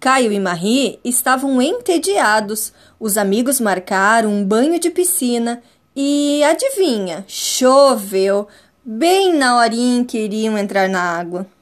Caio e Marie estavam entediados. Os amigos marcaram um banho de piscina e adivinha, choveu bem na horinha em que iriam entrar na água.